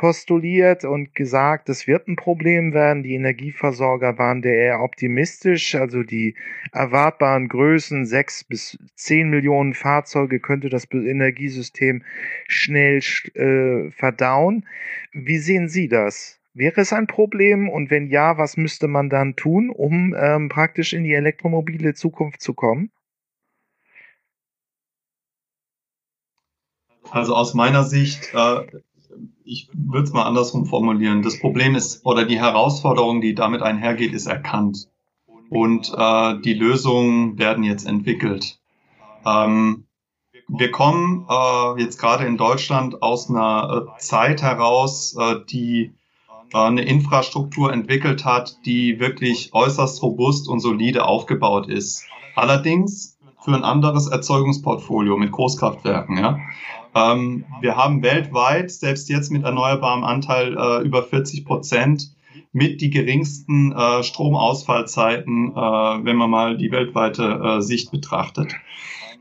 postuliert und gesagt, es wird ein Problem werden. Die Energieversorger waren da eher optimistisch, also die erwartbaren Größen sechs bis zehn Millionen Fahrzeuge könnte das Energiesystem schnell äh, verdauen. Wie sehen Sie das? Wäre es ein Problem und wenn ja, was müsste man dann tun, um ähm, praktisch in die elektromobile Zukunft zu kommen? Also aus meiner Sicht äh, ich würde es mal andersrum formulieren. Das Problem ist, oder die Herausforderung, die damit einhergeht, ist erkannt. Und äh, die Lösungen werden jetzt entwickelt. Ähm, wir kommen äh, jetzt gerade in Deutschland aus einer äh, Zeit heraus, äh, die äh, eine Infrastruktur entwickelt hat, die wirklich äußerst robust und solide aufgebaut ist. Allerdings für ein anderes Erzeugungsportfolio mit Großkraftwerken. Ja? Ähm, wir haben weltweit, selbst jetzt mit erneuerbarem Anteil äh, über 40 Prozent, mit die geringsten äh, Stromausfallzeiten, äh, wenn man mal die weltweite äh, Sicht betrachtet.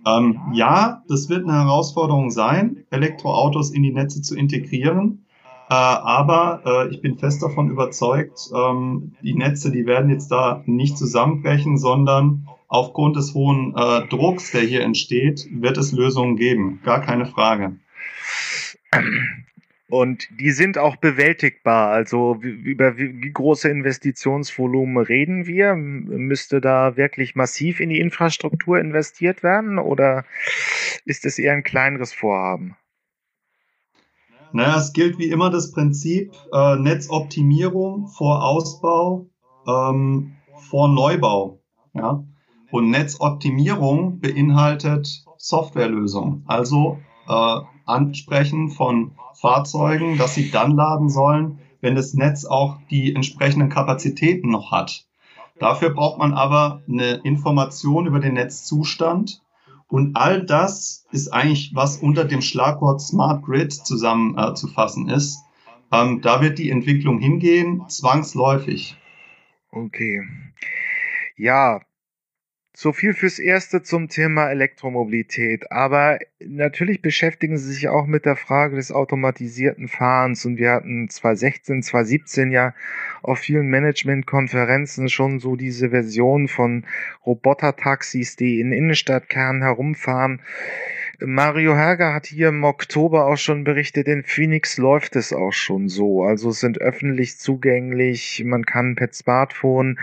Ähm, ja, das wird eine Herausforderung sein, Elektroautos in die Netze zu integrieren. Äh, aber äh, ich bin fest davon überzeugt, ähm, die Netze, die werden jetzt da nicht zusammenbrechen, sondern aufgrund des hohen äh, Drucks, der hier entsteht, wird es Lösungen geben. Gar keine Frage. Und die sind auch bewältigbar. Also über wie große Investitionsvolumen reden wir? Müsste da wirklich massiv in die Infrastruktur investiert werden oder ist es eher ein kleineres Vorhaben? Naja, es gilt wie immer das Prinzip äh, Netzoptimierung vor Ausbau, ähm, vor Neubau. Ja? Und Netzoptimierung beinhaltet Softwarelösungen. Also äh, Ansprechen von Fahrzeugen, dass sie dann laden sollen, wenn das Netz auch die entsprechenden Kapazitäten noch hat. Dafür braucht man aber eine Information über den Netzzustand. Und all das ist eigentlich, was unter dem Schlagwort Smart Grid zusammenzufassen äh, ist. Ähm, da wird die Entwicklung hingehen, zwangsläufig. Okay. Ja, so viel fürs Erste zum Thema Elektromobilität. Aber natürlich beschäftigen Sie sich auch mit der Frage des automatisierten Fahrens. Und wir hatten 2016, 2017 ja auf vielen Managementkonferenzen schon so diese Version von Robotertaxis, die in Innenstadtkernen herumfahren. Mario Herger hat hier im Oktober auch schon berichtet, in Phoenix läuft es auch schon so. Also es sind öffentlich zugänglich, man kann per Smartphone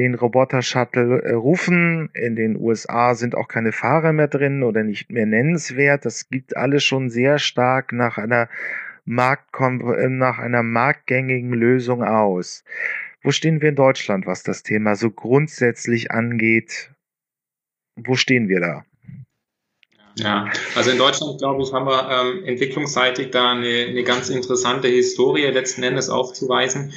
den Roboter-Shuttle äh, rufen. In den USA sind auch keine Fahrer mehr drin oder nicht mehr nennenswert. Das gibt alles schon sehr stark nach einer Markt äh, nach einer marktgängigen Lösung aus. Wo stehen wir in Deutschland, was das Thema so grundsätzlich angeht? Wo stehen wir da? Ja, also in Deutschland, glaube ich, haben wir ähm, entwicklungsseitig da eine, eine ganz interessante Historie letzten Endes aufzuweisen.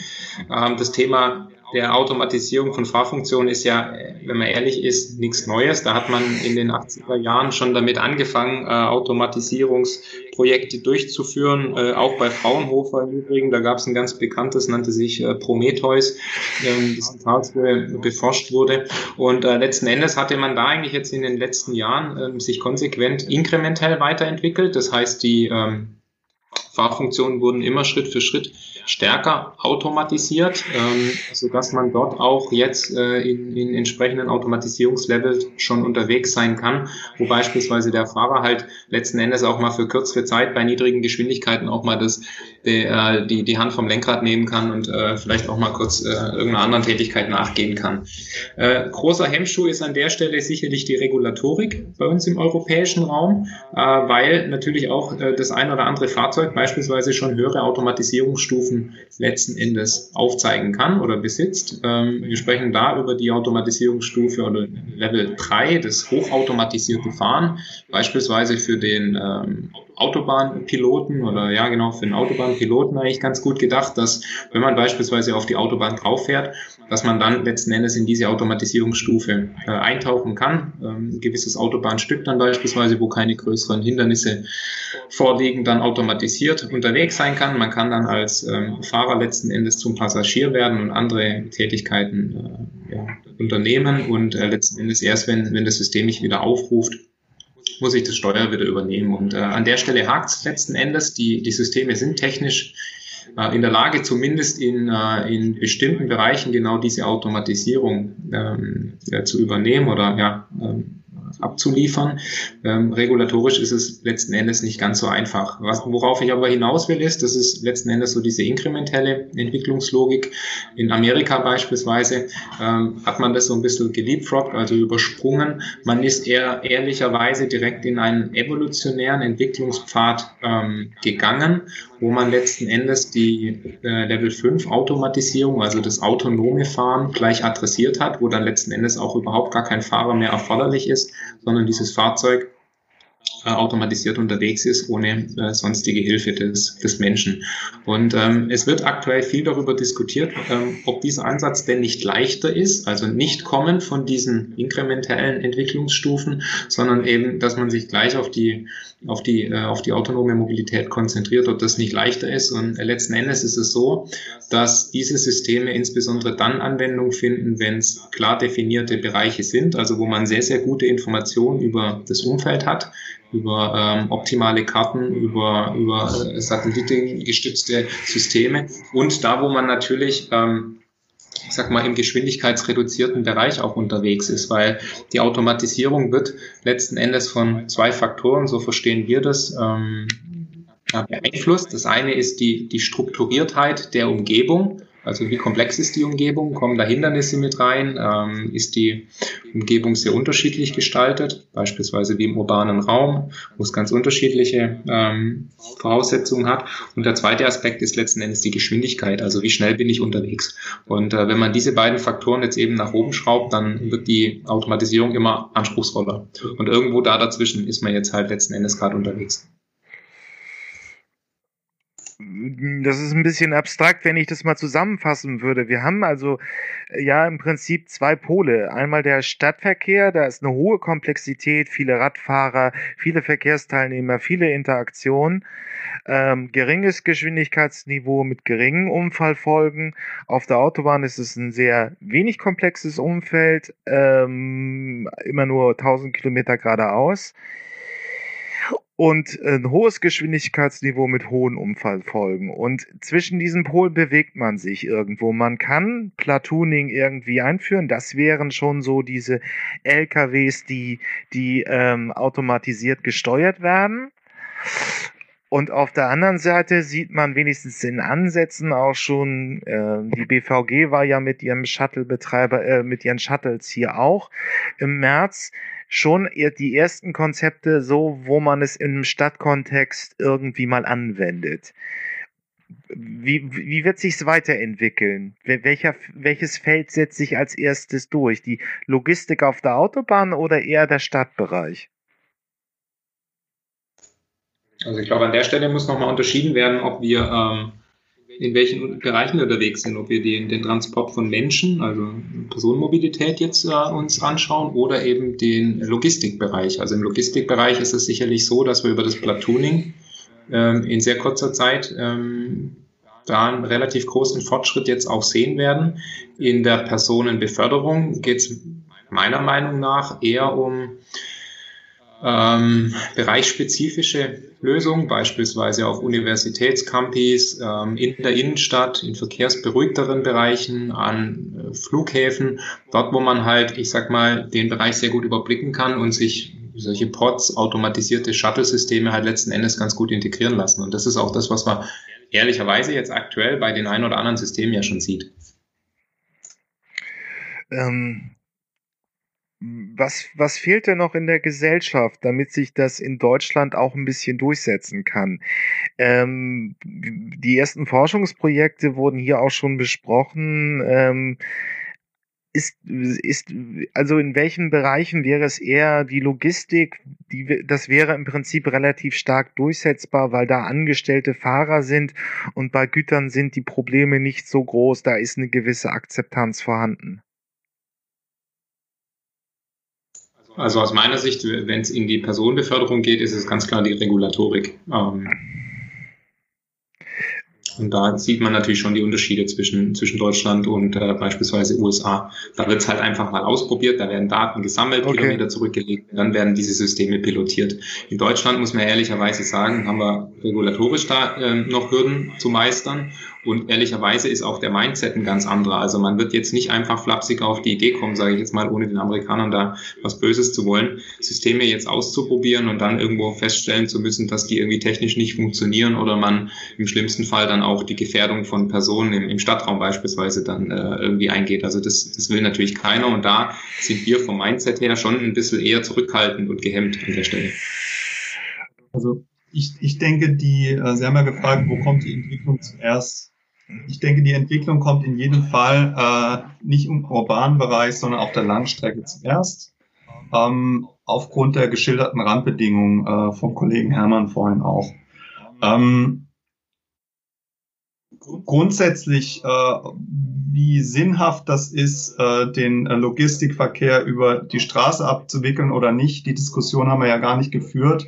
Ähm, das Thema der Automatisierung von Fahrfunktionen ist ja, wenn man ehrlich ist, nichts Neues. Da hat man in den 80er Jahren schon damit angefangen, äh, Automatisierungsprojekte durchzuführen, äh, auch bei Fraunhofer im Übrigen. Da gab es ein ganz bekanntes, nannte sich äh, Prometheus, ähm, das in Karlsruhe beforscht wurde. Und äh, letzten Endes hatte man da eigentlich jetzt in den letzten Jahren äh, sich konsequent inkrementell weiterentwickelt. Das heißt, die ähm, Fahrfunktionen wurden immer Schritt für Schritt stärker automatisiert, ähm, sodass man dort auch jetzt äh, in, in entsprechenden Automatisierungslevels schon unterwegs sein kann, wo beispielsweise der Fahrer halt letzten Endes auch mal für kürzere Zeit bei niedrigen Geschwindigkeiten auch mal das, die, äh, die, die Hand vom Lenkrad nehmen kann und äh, vielleicht auch mal kurz äh, irgendeiner anderen Tätigkeit nachgehen kann. Äh, großer Hemmschuh ist an der Stelle sicherlich die Regulatorik bei uns im europäischen Raum, äh, weil natürlich auch äh, das ein oder andere Fahrzeug beispielsweise schon höhere Automatisierungsstufen Stufen letzten Endes aufzeigen kann oder besitzt. Ähm, wir sprechen da über die Automatisierungsstufe oder Level 3, das hochautomatisierte Fahren, beispielsweise für den ähm, Autobahnpiloten oder ja genau für den Autobahnpiloten eigentlich ganz gut gedacht, dass wenn man beispielsweise auf die Autobahn drauf fährt, dass man dann letzten Endes in diese Automatisierungsstufe äh, eintauchen kann. Ähm, ein gewisses Autobahnstück dann beispielsweise, wo keine größeren Hindernisse vorliegen, dann automatisiert unterwegs sein kann. Man kann dann als ähm, Fahrer letzten Endes zum Passagier werden und andere Tätigkeiten äh, ja, unternehmen und äh, letzten Endes erst, wenn, wenn das System mich wieder aufruft, muss ich das Steuer wieder übernehmen. Und äh, an der Stelle hakt es letzten Endes. Die, die Systeme sind technisch äh, in der Lage, zumindest in, äh, in bestimmten Bereichen genau diese Automatisierung ähm, äh, zu übernehmen oder ja, ähm, abzuliefern. Ähm, regulatorisch ist es letzten Endes nicht ganz so einfach. Was, worauf ich aber hinaus will, ist, das ist letzten Endes so diese inkrementelle Entwicklungslogik. In Amerika beispielsweise ähm, hat man das so ein bisschen geleapfrogged, also übersprungen. Man ist eher ehrlicherweise direkt in einen evolutionären Entwicklungspfad ähm, gegangen, wo man letzten Endes die äh, Level 5 Automatisierung, also das autonome Fahren, gleich adressiert hat, wo dann letzten Endes auch überhaupt gar kein Fahrer mehr erforderlich ist, sondern dieses Fahrzeug äh, automatisiert unterwegs ist, ohne äh, sonstige Hilfe des, des Menschen. Und ähm, es wird aktuell viel darüber diskutiert, ähm, ob dieser Ansatz denn nicht leichter ist, also nicht kommen von diesen inkrementellen Entwicklungsstufen, sondern eben, dass man sich gleich auf die, auf die, äh, auf die autonome Mobilität konzentriert, ob das nicht leichter ist. Und äh, letzten Endes ist es so, dass diese Systeme insbesondere dann Anwendung finden, wenn es klar definierte Bereiche sind, also wo man sehr, sehr gute Informationen über das Umfeld hat, über ähm, optimale Karten, über, über äh, satellitengestützte Systeme und da, wo man natürlich ähm, ich sag mal, im geschwindigkeitsreduzierten Bereich auch unterwegs ist, weil die Automatisierung wird letzten Endes von zwei Faktoren, so verstehen wir das, ähm, beeinflusst. Das eine ist die, die Strukturiertheit der Umgebung. Also wie komplex ist die Umgebung? Kommen da Hindernisse mit rein? Ähm, ist die Umgebung sehr unterschiedlich gestaltet? Beispielsweise wie im urbanen Raum, wo es ganz unterschiedliche ähm, Voraussetzungen hat. Und der zweite Aspekt ist letzten Endes die Geschwindigkeit. Also wie schnell bin ich unterwegs? Und äh, wenn man diese beiden Faktoren jetzt eben nach oben schraubt, dann wird die Automatisierung immer anspruchsvoller. Und irgendwo da dazwischen ist man jetzt halt letzten Endes gerade unterwegs das ist ein bisschen abstrakt, wenn ich das mal zusammenfassen würde. Wir haben also äh, ja im Prinzip zwei Pole. Einmal der Stadtverkehr, da ist eine hohe Komplexität, viele Radfahrer, viele Verkehrsteilnehmer, viele Interaktionen, ähm, geringes Geschwindigkeitsniveau mit geringen Unfallfolgen. Auf der Autobahn ist es ein sehr wenig komplexes Umfeld, ähm, immer nur 1000 Kilometer geradeaus und ein hohes Geschwindigkeitsniveau mit hohen Unfallfolgen. Und zwischen diesen Polen bewegt man sich irgendwo. Man kann Platooning irgendwie einführen. Das wären schon so diese LKWs, die, die ähm, automatisiert gesteuert werden. Und auf der anderen Seite sieht man wenigstens in Ansätzen auch schon, äh, die BVG war ja mit ihrem Shuttle-Betreiber, äh, mit ihren Shuttles hier auch im März schon die ersten Konzepte so, wo man es im Stadtkontext irgendwie mal anwendet. Wie, wie wird sich's weiterentwickeln? Welcher, welches Feld setzt sich als erstes durch? Die Logistik auf der Autobahn oder eher der Stadtbereich? Also ich glaube, an der Stelle muss nochmal unterschieden werden, ob wir ähm, in welchen Bereichen wir unterwegs sind, ob wir den, den Transport von Menschen, also Personenmobilität jetzt äh, uns anschauen oder eben den Logistikbereich. Also im Logistikbereich ist es sicherlich so, dass wir über das Platooning ähm, in sehr kurzer Zeit ähm, da einen relativ großen Fortschritt jetzt auch sehen werden. In der Personenbeförderung geht es meiner Meinung nach eher um ähm, bereichsspezifische Lösungen, beispielsweise auf Universitätscampis, ähm, in der Innenstadt, in verkehrsberuhigteren Bereichen, an äh, Flughäfen, dort, wo man halt, ich sag mal, den Bereich sehr gut überblicken kann und sich solche Pods, automatisierte Shuttle-Systeme halt letzten Endes ganz gut integrieren lassen. Und das ist auch das, was man ehrlicherweise jetzt aktuell bei den ein oder anderen Systemen ja schon sieht. Ähm, was, was fehlt denn noch in der Gesellschaft, damit sich das in Deutschland auch ein bisschen durchsetzen kann? Ähm, die ersten Forschungsprojekte wurden hier auch schon besprochen. Ähm, ist, ist, also in welchen Bereichen wäre es eher die Logistik, die, das wäre im Prinzip relativ stark durchsetzbar, weil da angestellte Fahrer sind und bei Gütern sind die Probleme nicht so groß, da ist eine gewisse Akzeptanz vorhanden. Also aus meiner Sicht, wenn es in die Personenbeförderung geht, ist es ganz klar die Regulatorik. Ähm, und da sieht man natürlich schon die Unterschiede zwischen, zwischen Deutschland und äh, beispielsweise USA. Da wird es halt einfach mal ausprobiert, da werden Daten gesammelt, okay. Kilometer zurückgelegt, dann werden diese Systeme pilotiert. In Deutschland muss man ehrlicherweise sagen, haben wir regulatorisch da äh, noch Hürden zu meistern. Und ehrlicherweise ist auch der Mindset ein ganz anderer. Also man wird jetzt nicht einfach flapsig auf die Idee kommen, sage ich jetzt mal, ohne den Amerikanern da was Böses zu wollen, Systeme jetzt auszuprobieren und dann irgendwo feststellen zu müssen, dass die irgendwie technisch nicht funktionieren oder man im schlimmsten Fall dann auch die Gefährdung von Personen im, im Stadtraum beispielsweise dann äh, irgendwie eingeht. Also das, das will natürlich keiner und da sind wir vom Mindset her schon ein bisschen eher zurückhaltend und gehemmt an der Stelle. Also ich, ich denke, die, äh, Sie haben ja gefragt, wo kommt die Entwicklung zuerst? Ich denke, die Entwicklung kommt in jedem Fall äh, nicht im urbanen Bereich, sondern auf der Langstrecke zuerst. Ähm, aufgrund der geschilderten Randbedingungen äh, vom Kollegen Hermann vorhin auch. Ähm, grundsätzlich, äh, wie sinnhaft das ist, äh, den äh, Logistikverkehr über die Straße abzuwickeln oder nicht, die Diskussion haben wir ja gar nicht geführt.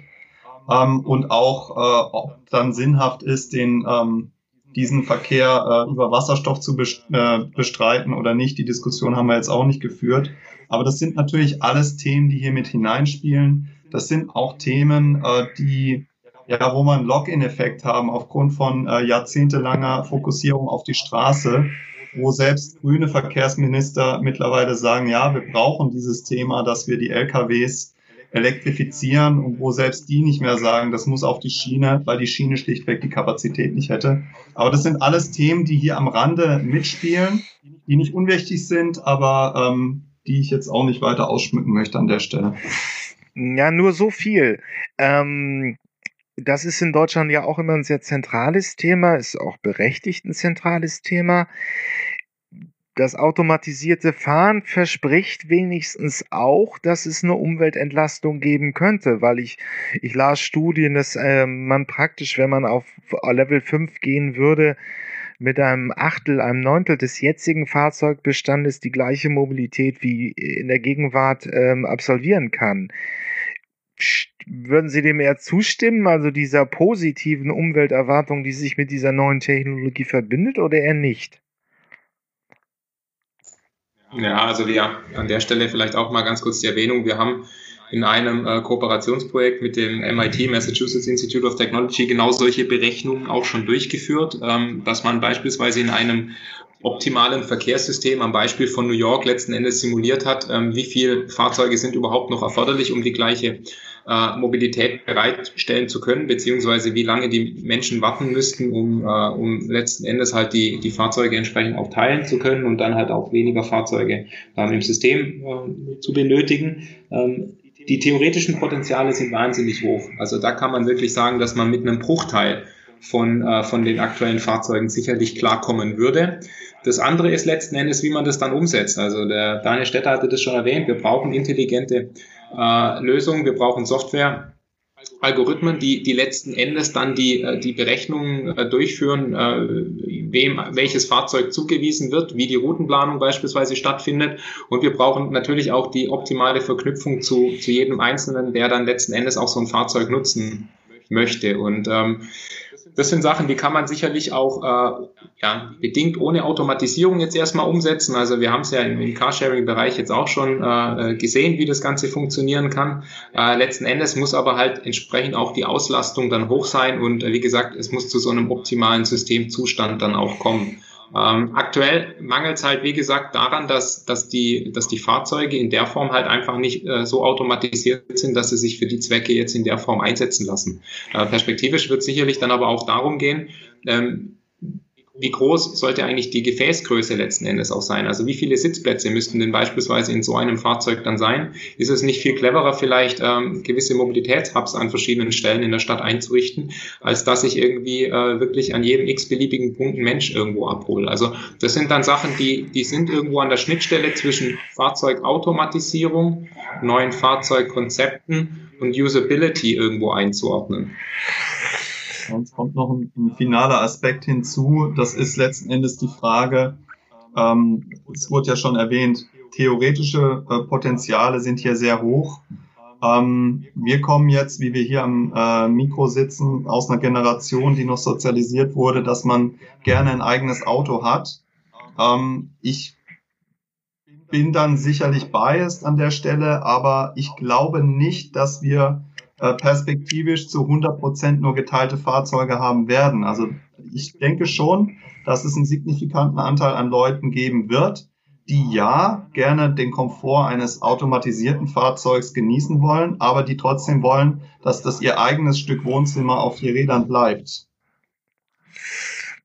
Ähm, und auch, äh, ob dann sinnhaft ist, den ähm, diesen Verkehr äh, über Wasserstoff zu äh, bestreiten oder nicht. Die Diskussion haben wir jetzt auch nicht geführt. Aber das sind natürlich alles Themen, die hier mit hineinspielen. Das sind auch Themen, äh, die ja, wo man Login-Effekt haben aufgrund von äh, jahrzehntelanger Fokussierung auf die Straße, wo selbst grüne Verkehrsminister mittlerweile sagen, ja, wir brauchen dieses Thema, dass wir die LKWs elektrifizieren und wo selbst die nicht mehr sagen, das muss auf die Schiene, weil die Schiene schlichtweg die Kapazität nicht hätte. Aber das sind alles Themen, die hier am Rande mitspielen, die nicht unwichtig sind, aber ähm, die ich jetzt auch nicht weiter ausschmücken möchte an der Stelle. Ja, nur so viel. Ähm, das ist in Deutschland ja auch immer ein sehr zentrales Thema, ist auch berechtigt ein zentrales Thema das automatisierte Fahren verspricht wenigstens auch, dass es eine Umweltentlastung geben könnte, weil ich, ich las Studien, dass äh, man praktisch, wenn man auf Level 5 gehen würde, mit einem Achtel, einem Neuntel des jetzigen Fahrzeugbestandes die gleiche Mobilität wie in der Gegenwart ähm, absolvieren kann. Würden Sie dem eher zustimmen, also dieser positiven Umwelterwartung, die sich mit dieser neuen Technologie verbindet, oder eher nicht? Ja, also wir an der Stelle vielleicht auch mal ganz kurz die Erwähnung. Wir haben in einem äh, Kooperationsprojekt mit dem MIT, Massachusetts Institute of Technology, genau solche Berechnungen auch schon durchgeführt, ähm, dass man beispielsweise in einem optimalen Verkehrssystem am Beispiel von New York letzten Endes simuliert hat, ähm, wie viele Fahrzeuge sind überhaupt noch erforderlich, um die gleiche äh, Mobilität bereitstellen zu können, beziehungsweise wie lange die Menschen warten müssten, um, äh, um letzten Endes halt die, die Fahrzeuge entsprechend auch teilen zu können und dann halt auch weniger Fahrzeuge ähm, im System äh, zu benötigen. Ähm, die theoretischen Potenziale sind wahnsinnig hoch. Also da kann man wirklich sagen, dass man mit einem Bruchteil von, äh, von den aktuellen Fahrzeugen sicherlich klarkommen würde. Das andere ist letzten Endes, wie man das dann umsetzt. Also der Daniel Stetter hatte das schon erwähnt. Wir brauchen intelligente äh, Lösungen. Wir brauchen Software. Algorithmen, die, die letzten Endes dann die, äh, die Berechnungen äh, durchführen, äh, wem welches Fahrzeug zugewiesen wird, wie die Routenplanung beispielsweise stattfindet. Und wir brauchen natürlich auch die optimale Verknüpfung zu, zu jedem Einzelnen, der dann letzten Endes auch so ein Fahrzeug nutzen möchte. Und ähm, das sind Sachen, die kann man sicherlich auch äh, ja, bedingt ohne Automatisierung jetzt erstmal umsetzen. Also wir haben es ja im, im Carsharing-Bereich jetzt auch schon äh, gesehen, wie das Ganze funktionieren kann. Äh, letzten Endes muss aber halt entsprechend auch die Auslastung dann hoch sein und äh, wie gesagt, es muss zu so einem optimalen Systemzustand dann auch kommen. Ähm, aktuell mangelt es halt, wie gesagt, daran, dass, dass, die, dass die Fahrzeuge in der Form halt einfach nicht äh, so automatisiert sind, dass sie sich für die Zwecke jetzt in der Form einsetzen lassen. Äh, perspektivisch wird sicherlich dann aber auch darum gehen, ähm, wie groß sollte eigentlich die Gefäßgröße letzten Endes auch sein? Also wie viele Sitzplätze müssten denn beispielsweise in so einem Fahrzeug dann sein? Ist es nicht viel cleverer, vielleicht ähm, gewisse Mobilitätshubs an verschiedenen Stellen in der Stadt einzurichten, als dass ich irgendwie äh, wirklich an jedem x-beliebigen Punkt einen Mensch irgendwo abhole? Also das sind dann Sachen, die, die sind irgendwo an der Schnittstelle zwischen Fahrzeugautomatisierung, neuen Fahrzeugkonzepten und Usability irgendwo einzuordnen. Sonst kommt noch ein, ein, finaler Aspekt hinzu. Das ist letzten Endes die Frage, ähm, es wurde ja schon erwähnt, theoretische äh, Potenziale sind hier sehr hoch. Ähm, wir kommen jetzt, wie wir hier am äh, Mikro sitzen, aus einer Generation, die noch sozialisiert wurde, dass man gerne ein eigenes Auto hat. Ähm, ich bin dann sicherlich biased an der Stelle, aber ich glaube nicht, dass wir perspektivisch zu 100 Prozent nur geteilte Fahrzeuge haben werden. Also ich denke schon, dass es einen signifikanten Anteil an Leuten geben wird, die ja gerne den Komfort eines automatisierten Fahrzeugs genießen wollen, aber die trotzdem wollen, dass das ihr eigenes Stück Wohnzimmer auf vier Rädern bleibt.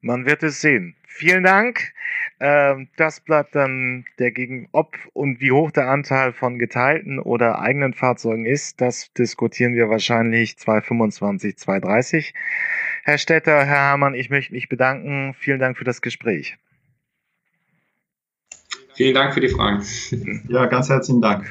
Man wird es sehen. Vielen Dank. Ähm, das bleibt dann der gegen ob und wie hoch der Anteil von geteilten oder eigenen Fahrzeugen ist. Das diskutieren wir wahrscheinlich 2025, 2030. Herr Stetter, Herr Hamann, ich möchte mich bedanken. Vielen Dank für das Gespräch. Vielen Dank für die Fragen. Ja, ganz herzlichen Dank.